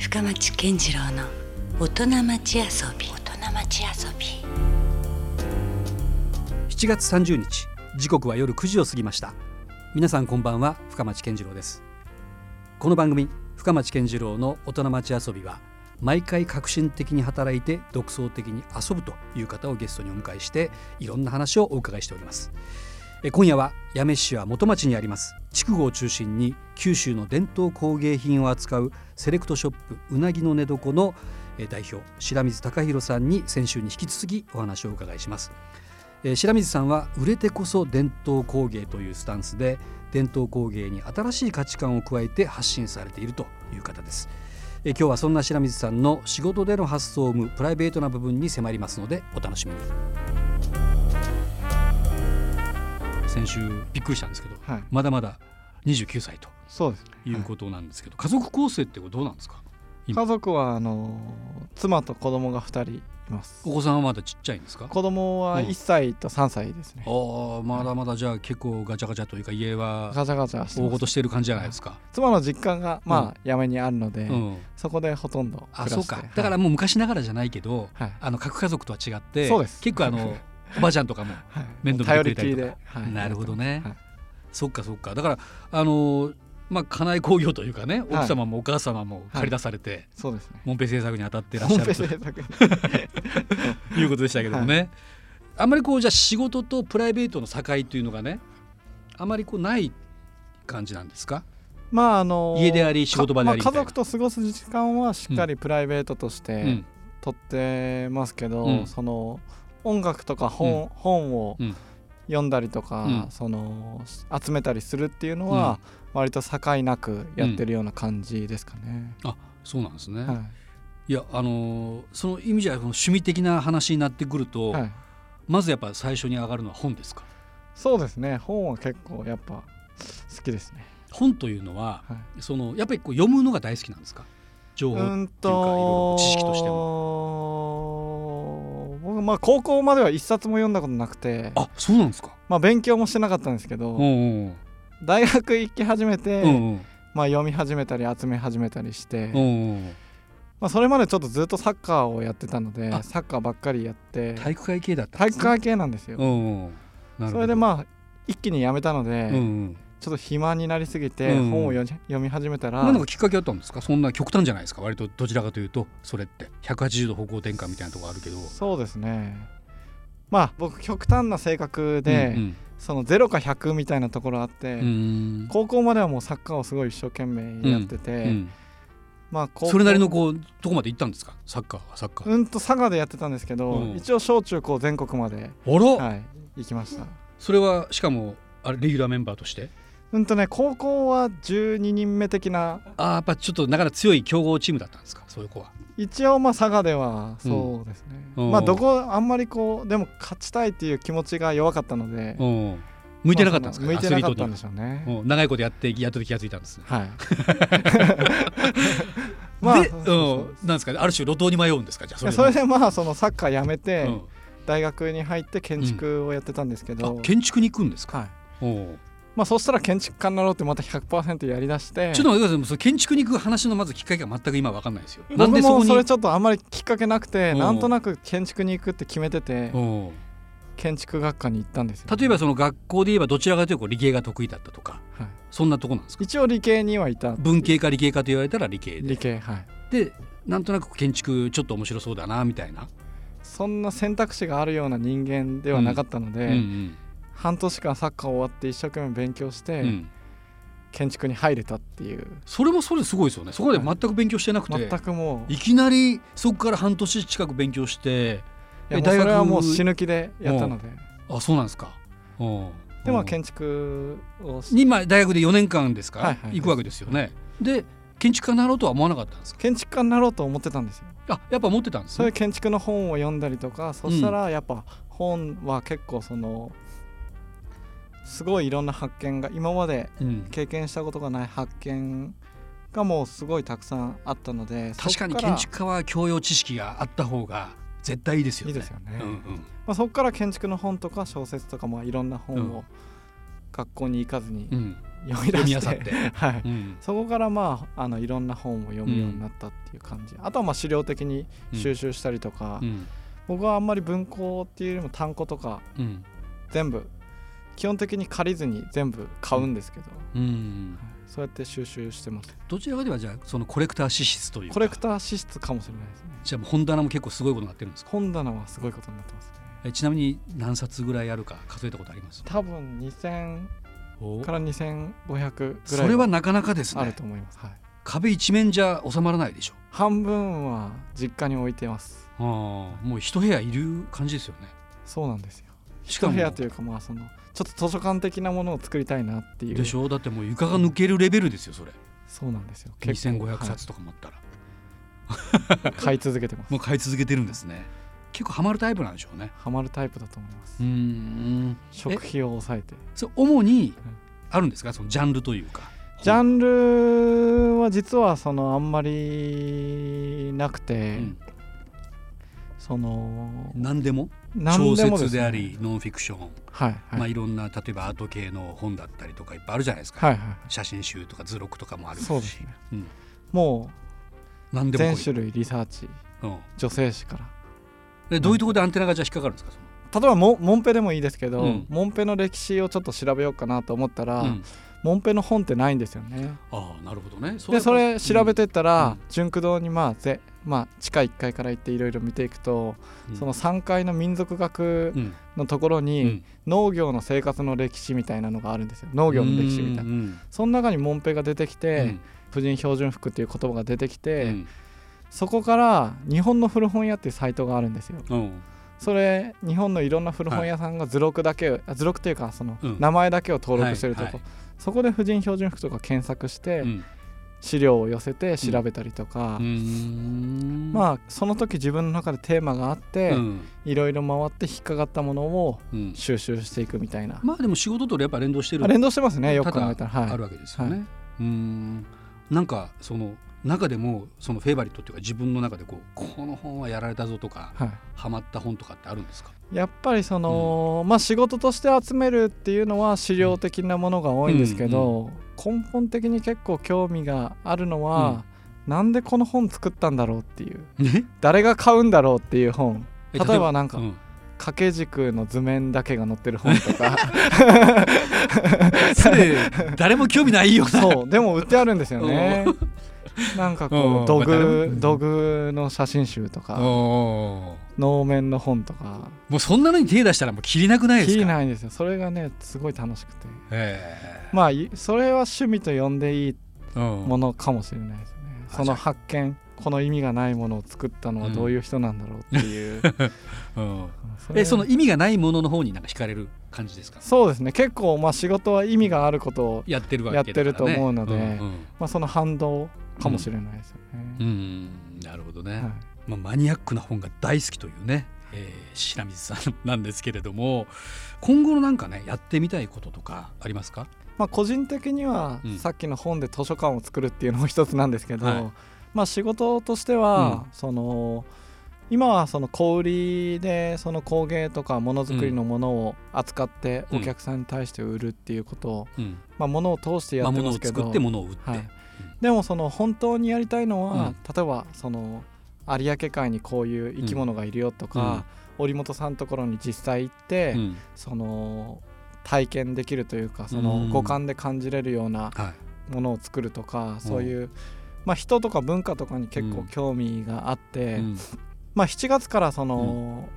深町健次郎の大人町遊び。大人町遊び。7月30日時刻は夜9時を過ぎました。皆さんこんばんは深町健次郎です。この番組深町健次郎の大人町遊びは毎回革新的に働いて独創的に遊ぶという方をゲストにお迎えしていろんな話をお伺いしております。え今夜は八女市は元町にあります。筑後を中心に九州の伝統工芸品を扱うセレクトショップうなぎの寝床の代表白水貴弘さんに先週に引き続きお話をお伺いします。白水さんは売れてこそ伝統工芸というスタンスで伝統工芸に新しい価値観を加えて発信されているという方です。今日はそんな白水さんの仕事での発想を生むプライベートな部分に迫りますのでお楽しみに。先週びっくりしたんですけど、はい。まだまだ29歳とそうですね。い。うことなんですけど、家族構成ってどうなんですか？今。家族はあの妻と子供が2人います。お子さんはまだちっちゃいんですか？子供はうん。1歳と3歳ですね、ああまだまだじゃあ結構ガチャガチャというか家はガチャガチャ大事してる感じじゃないですか？妻の実家がまあ山にあるので、うん、そこでほとんどあそうか。だからもう昔ながらじゃないけど、はい、あの核家族とは違ってそうです。結構あのおばあちゃんとかもはい。面倒見てくれたりとか。い。なるほどね。はい。そっかそっか。だからあのまあ家内工業というかね奥様もお母様も借り出されて、そうですね。モンペ制作に当たってらっしゃると。いうことでしたけどもね、あんまりこうじゃあ仕事とプライベートの境というのがねあまりこうない感じなんですか？まああの家であり仕事場であり家族と過ごす時間はしっかりプライベートとしてうん。取ってますけど、うん。その音楽とか本,、本をうん。読んだりとか、うん。その集めたりするっていうのは、割と境なくやってるような感じですかね。そうなんですね、はい。いやあのーその意味じゃ趣味的な話になってくると、はい、まずやっぱ最初に上がるのは本ですか？そうですね。本は結構やっぱ好きですね。本というのははい。そのやっぱりこう読むのが大好きなんですか？情報、うんっていうかいろいろと知識として僕まあ高校までは一冊も読んだことなくてあそうなんですか。まあ勉強もしてなかったんですけど、うんうん大学行き始めて、うんうん。まあ、読み始めたり集め始めたりして、うんうんまあ、それまでちょっとずっとサッカーをやってたのであ。サッカーばっかりやって。体育会系だった体育会系なんですよ。うんうん。それでまあ一気にやめたので、うんうんちょっと暇になりすぎてうん。本を読み始めたら、何かきっかけあったんですか？そんな極端じゃないですか？割とどちらかというとそれって。180度方向転換みたいなところあるけど。そうですね。まあ僕極端な性格で、うんその0か100みたいなところあって、うんうん。高校まではもうサッカーをすごい一生懸命やってて、うん。まあ高校それなりのこうどこまで行ったんですか？サッカーはサッカー、うんと佐賀でやってたんですけど、うん。一応小中高全国まで、あら、はい、行きました。それはしかもあれレギュラーメンバーとして？うんとね高校は12人目的な。あーやっぱちょっとなかなか強い強豪チームだったんですか？そういう子は。一応まあ佐賀ではそうですね、うん。まあどこあんまりこうでも勝ちたいっていう気持ちが弱かったので、うん。向いてなかったんですか、まあ向いてなかったんアでしょうね、長いことやってやっと気がついたんです。ねはい。まあで、そうん、なんですかね？ある種路頭に迷うんですか？じゃあそれでまあそのサッカーやめて、うん。大学に入って建築をやってたんですけど、あ建築に行くんですか、はいまあそしたら建築家になろうってまた100%やりだして。ちょっと待ってください。その建築に行く話のまずきっかけが全く今わかんないですよ。なん僕でそこにもそれちょっとあんまりきっかけなくてうん。なんとなく建築に行くって決めてて建築学科に行ったんですよ。例えばその学校で言えばどちらかというと理系が得意だったとかはい。そんなとこなんですか？一応理系にはいた文系か理系かと言われたら理系で。理系。はい。でなんとなく建築ちょっと面白そうだなみたいな、そんな選択肢があるような人間ではなかったので、うんうん半年間サッカー終わって一生懸命勉強して、うん。建築に入れたっていう。それもそれですごいですよね。そこで全く勉強してなくて、全くもう。いきなりそこから半年近く勉強して大学はもう死ぬ気でやったので。あそうなんですか、うん。うんでまあ建築をしに今大学で4年間ですか、はいはい。行くわけですよね。で建築家になろうとは思わなかったんですか？建築家になろうと思ってたんですよ。あやっぱ持ってたんですね。そういう建築の本を読んだりとかそしたらやっぱ本は結構そのすごいいろんな発見が今までうん。経験したことがない発見がもうすごいたくさんあったので確かに建築家は教養知識があった方が絶対いいですよね。いいですよね。うんうん。まあ、そこから建築の本とか小説とかまあいろんな本うん。を学校に行かずにうん。読み出して読み漁って、はい。うん。そこからまああのいろんな本を読むようになったっていう感じ、あとはまあ資料的に収集したりとか、うん。僕はあんまり文庫っていうよりも単行とかうん。全部基本的に借りずに全部買うんですけど、うん。はいそうやって収集してます。どちらかではじゃあそのコレクター資質というか。コレクター資質かもしれないですね。じゃあ本棚も結構すごいことになってるんですか？本棚はすごいことになってますね。えちなみに何冊ぐらいあるか数えたことあります？多分2000お。から2500ぐらいそれはなかなかですね。あると思います、はい、壁一面じゃ収まらないでしょ？半分は実家に置いてます。ああもう一部屋いる感じですよね。そうなんですよ一部屋というかまあそのちょっと図書館的なも。のを作りたいなっていうでしょ？だってもう床が抜けるレベルですよそれ。そうなんですよ。2500冊とかもあったら、はい買い続けてます。も う買い続けてるんですね。結構ハマるタイプなんでしょうね。ハマるタイプだと思います。うーん。食費を抑えて。それ主にあるんですか？そのジャンルというか。ジャンルは実はそのあんまりなくて、うん。その何でも？小説であすね。りノンフィクション、はいはい、まあ、いろんな例えばアート系の本だったりとかいっぱいあるじゃないですか、はいはい写真集とか図録とかもあるし。そうですね。うん、もう何でもこ全種類リサーチ。い、うん。女性誌から。でどういうところでアンテナがじゃあ引っかかるんですか？例えばモモンペでもいいですけど、うん。モンペの歴史をちょっと調べようかなと思ったら、うん。モンペの本ってないんですよね。ああなるほどね。そでそれ調べてったら、うん。純駆堂にまあぜ、まあ、地下1階から行っていろいろ見ていくと、うん。その3階の民族学うん。のところに、うん。農業の生活の歴史みたいなのがあるんですよ。農業の歴史みたいな。うんその中にモンペが出てきて、うん。婦人標準服っていう言葉が出てきて、うん。そこから日本の古本屋っていうサイトがあるんですよ。う。んそれ日本のいろんな古本屋さんが図録だけを、あ図録っていうかそのうん。名前だけを登録してるとこ、はいはい。そこで婦人標準服とか検索して、うん資料を寄せて調べたりとか、うーん。まあその時自分の中でテーマがあって、うん。いろいろ回って引っかかったものをうん。収集していくみたいな、まあでも仕事とやっぱ連動してる。あ連動してますねよく考えたら、はい、あるわけですよね。はうーん。なんかその中でもそのフェイバリットっていうか自分の中でこうこの本はやられたぞとかはい、ハマった本とかってあるんですか？やっぱりその、まあ仕事として集めるっていうのは資料的なものが多いんですけど、根本的に結構興味があるのは、なんでこの本作ったんだろうっていう。ね誰が買うんだろうっていう本。え例えば？なんかうん。掛け軸の図面だけが載ってる本とか。それ誰も興味ないよな。そうでも売ってあるんですよね なんかうんこう土偶土偶の写真集とか能面の本とか。もうそんなのに手出したらもう切りなくないですか？切りないんですよ。それがねすごい楽しくて。え。まあいそれは趣味と呼んでいいものかもしれないですね。あその発見この意味がないものを作ったのはどういう人なんだろうっていう、うん。それえその意味がないものの方になんか惹かれる感じですか？そうですね。結構まあ仕事は意味があることを、やってるわけね、やってると思うのでんうん。まあ、その反動かもしれないですようね、ん。なるほどね、はい。まあ、マニアックな本が大好きというね、えー白水さんなんですけれども今後のなんかねやってみたいこととかありますか？まあ、個人的にはうん。さっきの本で図書館を作るっていうのも一つなんですけど、はい。まあ仕事としては、その今はその小売りでその工芸とかものづくりのものを扱ってうん。お客さんに対して売るっていうことを、うん。まあ、ものを通してやまあ、って物をますけど、作って物を売って、はい、でもその本当にやりたいのは、うん。例えばその有明海にこういう生き物がいるよとか、織本さんのところに実際行って、うん。その体験できるというかそうん。の五感で感じれるようなはい。ものを作るとか、そういう、まあ、人とか文化とかに結構興味があって、うん。まあ、7月からその、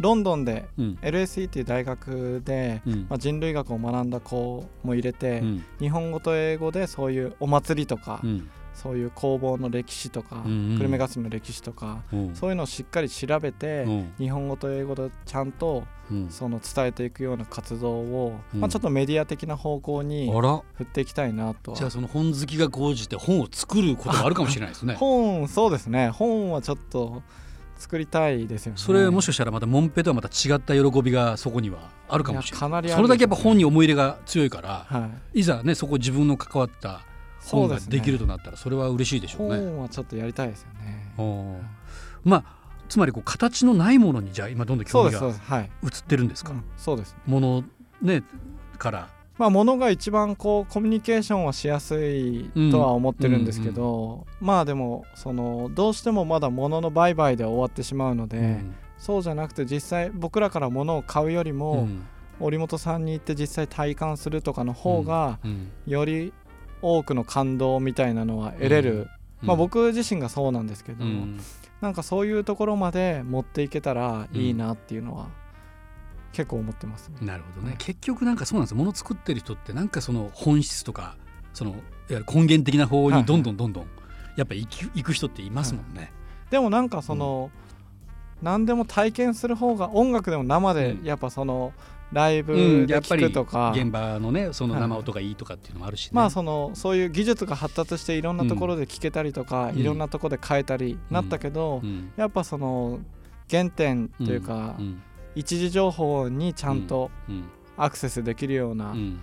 ロンドンでうん。LSE っていう大学で、うん。まあ、人類学を学んだ子も入れて、うん。日本語と英語でそういうお祭りとか、うん。そういう工房の歴史とか、うんうん。久留米霞の歴史とか、うん。そういうのをしっかり調べて、うん。日本語と英語でちゃんとうん。その伝えていくような活動を、うん。まあ、ちょっとメディア的な方向に振っていきたいなとは。じゃあその本好きが高じて本を作ることがあるかもしれないですね。本そうですね。本はちょっと作りたいですよね。それもしかしたらまたモンペとはまた違った喜びがそこにはあるかもしれない。いやかなりあるそれだけやっぱ本に思い入れが強いから、はい。いざねそこ自分の関わった本ができるとなったらそれは嬉しいでしょうね。本はちょっとやりたいですよね。まあつまりこう形のないものにじゃあ今どんどん興味が移ってるんですか、うんそうです。ものねからまあ物が一番こうコミュニケーションはしやすいとは思ってるんですけど、まあでもそのどうしてもまだ物の売買で終わってしまうので、うん。そうじゃなくて実際僕らから物を買うよりも、うん。織本さんに行って実際体感するとかの方が、うん。より多くの感動みたいなのは得れる、まあ、僕自身がそうなんですけど、うん。なんかそういうところまで持っていけたらいいなっていうのは結構思ってますね。なるほどね。結局なんかそうなんですよ。物作ってる人ってなんかその本質とかそのいわゆる根源的な方にどんどんどんどんやっぱ行く行く人っていますもんね。でもなんかその、何でも体験する方が音楽でも生でうん。やっぱそのライうんブで聴やっぱりくとか、現場のねそのはい。生音がいいとかっていうのもあるしね。まあそのそういう技術が発達していろんなところで聴けたりとか、うん。いろんなところで変えたりなったけど、うん。やっぱその原点というか、うん一時情報にちゃんとうんアクセスできるようなうん。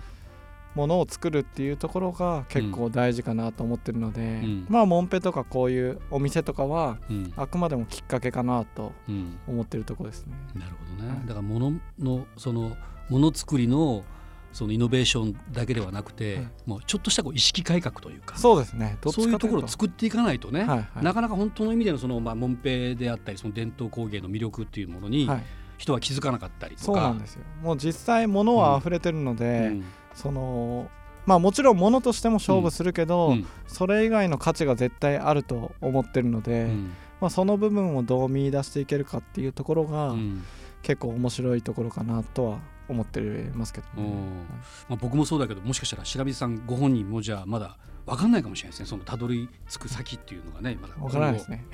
ものを作るっていうところが結構大事かなと思ってるので、ん。まあモンペとかこういうお店とかはうん。あくまでもきっかけかなとうん。思ってるところですね。なるほどね、はい。だから物のそのもの作りのそのイノベーションだけではなくて、はい。もうちょっとしたこう意識改革というかそうですね。そういうところを作っていかないとね、はいはい。なかなか本当の意味でのそのまあモンペであったりその伝統工芸の魅力っていうものにはい、人は気づかなかったりとか、そうなんですよ。もう実際物は溢れてるので、うん。そのまあもちろん物としても勝負するけど、うん。それ以外の価値が絶対あると思ってるので、うん。まあその部分をどう見出していけるかっていうところが、うん。結構面白いところかなとは思ってますけどね。うんまあ、僕もそうだけどもしかしたら白水さんご本人もじゃあまだ分かんないかもしれないですね。そのたどり着く先っていうのがねまだわからないですね。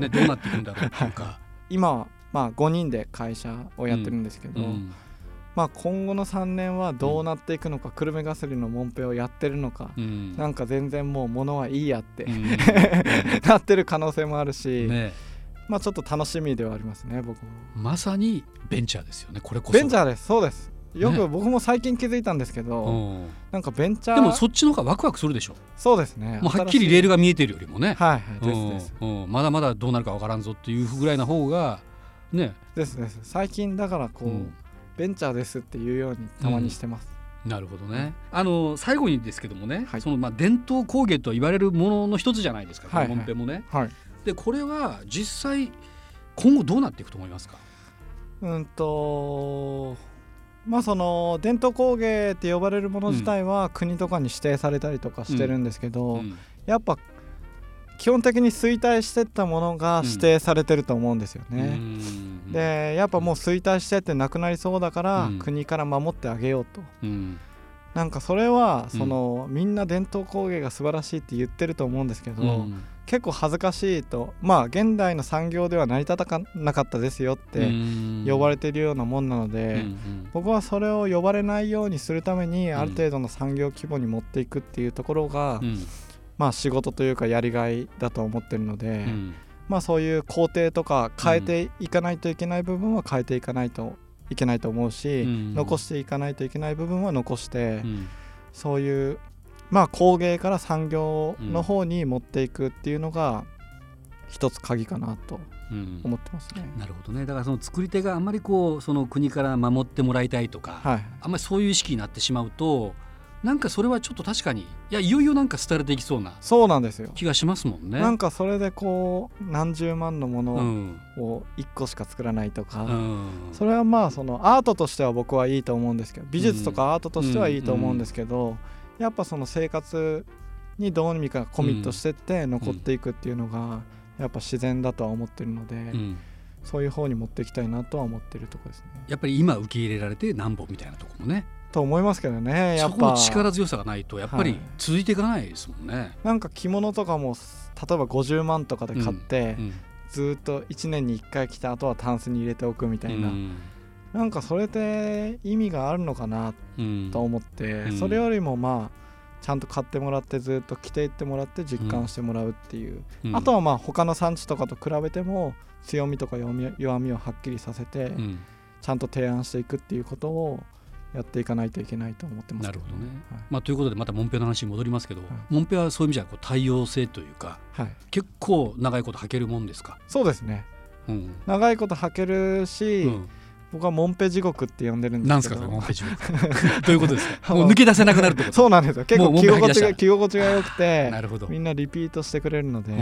ねどうなっていくんだろうっていうか。今はまあ5人で会社をやってるんですけど、うん。まあ今後の3年はどうなっていくのか、久留米ガソリンのモンペをやってるのか、うん。なんか全然もう物はいいやって、うん。なってる可能性もあるし、ね。まあちょっと楽しみではありますね僕も。まさにベンチャーですよねこれこそ。ベンチャーです。そうです。よね。く僕も最近気づいたんですけど、うん。なんかベンチャーでもそっちの方がワクワクするでしょ。そうですね。もうはっきりレールが見えてるよりもね、はいはいですです。うんうん。まだまだどうなるかわからんぞっていうぐらいな方がね、ですです。最近だからこう、うん。ベンチャーですっていうようにたまにしてます、なるほどね。あの最後にですけどもね、はい。そのまあ伝統工芸と言われるものの一つじゃないですか、はいはい。このもね。はい。でこれは実際今後どうなっていくと思いますか？うんとまあその伝統工芸って呼ばれるもの自体は国とかに指定されたりとかしてるんですけど、うん。やっぱ基本的に衰退してったものが指定されてると思うんですよね。うん。でやっぱもう衰退してってなくなりそうだから、うん。国から守ってあげようと。うん。なんかそれはうん。その、みんな伝統工芸が素晴らしいって言ってると思うんですけど、うん。結構恥ずかしいとまあ現代の産業では成り立たなかったですよって呼ばれてるようなもんなので、うん僕はそれを呼ばれないようにするためにん。ある程度の産業規模に持っていくっていうところが、うんまあ仕事というかやりがいだと思ってるので、うん。まあそういう工程とか変えていかないといけない部分は変えていかないといけないと思うし、うん。残していかないといけない部分は残して、うん。そういうまあ工芸から産業の方に持っていくっていうのが一つ鍵かなとうん。思ってますね。なるほどね。だからその作り手があんまりこうその国から守ってもらいたいとか、はい、あんまりそういう意識になってしまうとなんかそれはちょっと確かに。いやいよいよなんか廃れていきそうなそうなんですよ。気がしますもんね。なんかそれでこう何十万のもうのん。を1個しか作らないとか、うん。それはまあそのアートとしては僕はいいと思うんですけど美術とかアートとしてはいいと思うんですけど、やっぱその生活にどうにかコミットしてって残っていくっていうのがやっぱ自然だとは思ってるので、うん。そういう方に持っていきたいなとは思ってるところですね。やっぱり今受け入れられてなんぼみたいなところもねと思いますけどねやそこのっぱ力強さがないとやっぱりはい。続いていかないですもんね。なんか着物とかも例えば50万とかで買って、うんずーっと1年に1回着た後はタンスに入れておくみたいな、うん。なんかそれって意味があるのかなうん。と思って、うん。それよりもまあちゃんと買ってもらってずっと着ていってもらって実感してもらうっていう、うん。あとはまあ他の産地とかと比べても強みとか弱み弱みをはっきりさせて、うん。ちゃんと提案していくっていうことをやっていかないといけないと思ってますけなるほどね。はい。まあ、ということでまたモンペの話に戻りますけど、い。モンペはそういう意味じゃこう多様性というかはい、結構長いこと履けるもんですか？そうですね。うん。長いこと履けるし、うん。僕はモンペ地獄って呼んでるんなんですけど。ですかモンペ地獄。どういうことですか？もう抜け出せなくなるってこと？そうなんですよ。結構着心地が着心地が良くてなるほど。みんなリピートしてくれるので、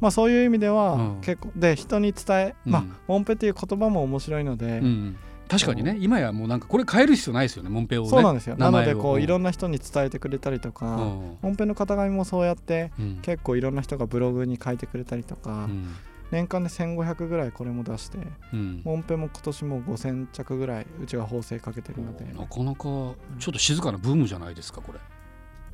まあそういう意味ではうん。結構で人に伝え、まあうんモンペっていう言葉も面白いので、うん確かにね今やもうなんかこれ変える必要ないですよねモンペをねそうなんですよ。なのでこういろんなな人に伝えてくれたりとか、うん。モンペの型紙もそうやってうん。結構いろんな人がブログに書いてくれたりとか、うん。年間で1500ぐらいこれも出してうん。モンペも今年も5000着ぐらいうちは縫製かけてるので。なかなかちょっと静かなブームじゃないですかこれ。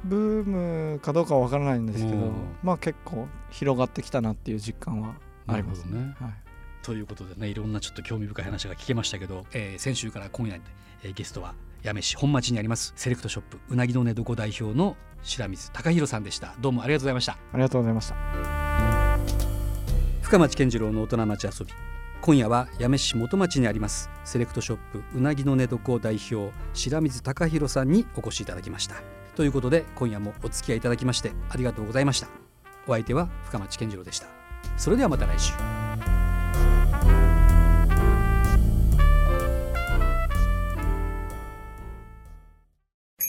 ブームかどうかは分からないんですけどうん。まあ結構広がってきたなっていう実感はありますね。はいということでねいろんなちょっと興味深い話が聞けましたけど、えー先週から今夜、えーゲストは八女市本町にありますセレクトショップうなぎの寝床代表の白水貴弘さんでした。どうもありがとうございました。ありがとうございました。深町健次郎の大人町遊び。今夜は八女市元町にありますセレクトショップうなぎの寝床代表白水貴弘さんにお越しいただきました。ということで今夜もお付き合いいただきましてありがとうございました。お相手は深町健次郎でした。それではまた来週